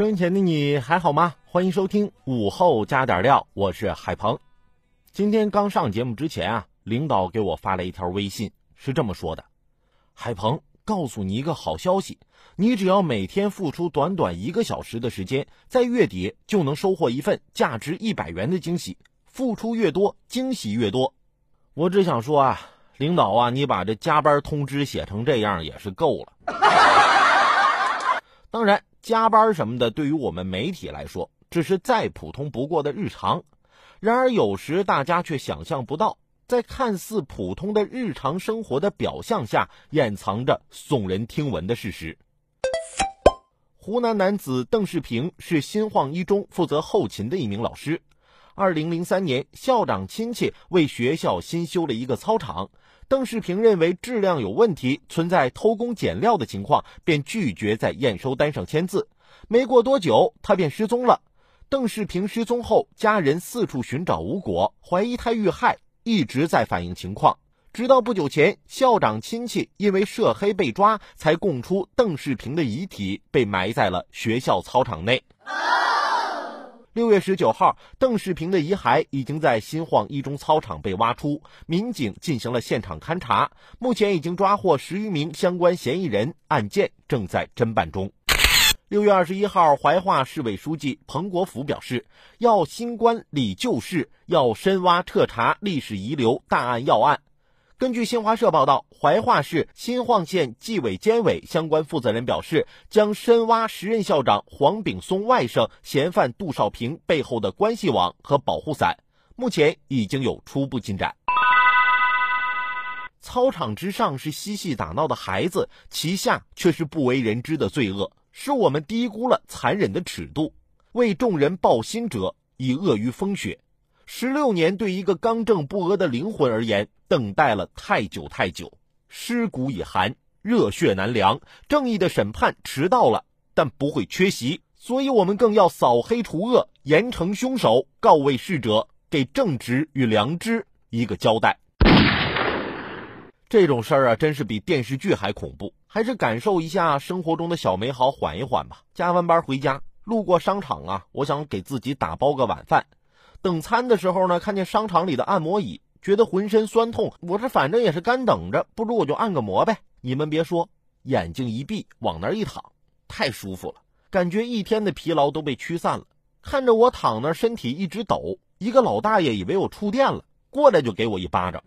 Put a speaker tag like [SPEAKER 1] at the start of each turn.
[SPEAKER 1] 收音前的你还好吗？欢迎收听午后加点料，我是海鹏。今天刚上节目之前啊，领导给我发了一条微信，是这么说的：“海鹏，告诉你一个好消息，你只要每天付出短短一个小时的时间，在月底就能收获一份价值一百元的惊喜。付出越多，惊喜越多。”我只想说啊，领导啊，你把这加班通知写成这样也是够了。当然。加班什么的，对于我们媒体来说，这是再普通不过的日常。然而，有时大家却想象不到，在看似普通的日常生活的表象下，掩藏着耸人听闻的事实。湖南男子邓世平是新晃一中负责后勤的一名老师。二零零三年，校长亲戚为学校新修了一个操场。邓世平认为质量有问题，存在偷工减料的情况，便拒绝在验收单上签字。没过多久，他便失踪了。邓世平失踪后，家人四处寻找无果，怀疑他遇害，一直在反映情况。直到不久前，校长亲戚因为涉黑被抓，才供出邓世平的遗体被埋在了学校操场内。六月十九号，邓世平的遗骸已经在新晃一中操场被挖出，民警进行了现场勘查，目前已经抓获十余名相关嫌疑人，案件正在侦办中。六月二十一号，怀化市委书记彭国甫表示，要新官理旧事，要深挖彻查历史遗留大案要案。根据新华社报道，怀化市新晃县纪委监委相关负责人表示，将深挖时任校长黄炳松外甥嫌犯杜少平背后的关系网和保护伞，目前已经有初步进展。操场之上是嬉戏打闹的孩子，其下却是不为人知的罪恶，是我们低估了残忍的尺度。为众人抱薪者，已恶于风雪。十六年对一个刚正不阿的灵魂而言，等待了太久太久，尸骨已寒，热血难凉。正义的审判迟到了，但不会缺席。所以，我们更要扫黑除恶，严惩凶手，告慰逝者，给正直与良知一个交代。这种事儿啊，真是比电视剧还恐怖。还是感受一下生活中的小美好，缓一缓吧。加完班回家，路过商场啊，我想给自己打包个晚饭。等餐的时候呢，看见商场里的按摩椅，觉得浑身酸痛。我这反正也是干等着，不如我就按个摩呗。你们别说，眼睛一闭，往那一躺，太舒服了，感觉一天的疲劳都被驱散了。看着我躺那，身体一直抖，一个老大爷以为我触电了，过来就给我一巴掌。